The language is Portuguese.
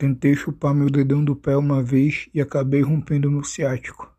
Tentei chupar meu dedão do pé uma vez e acabei rompendo meu ciático.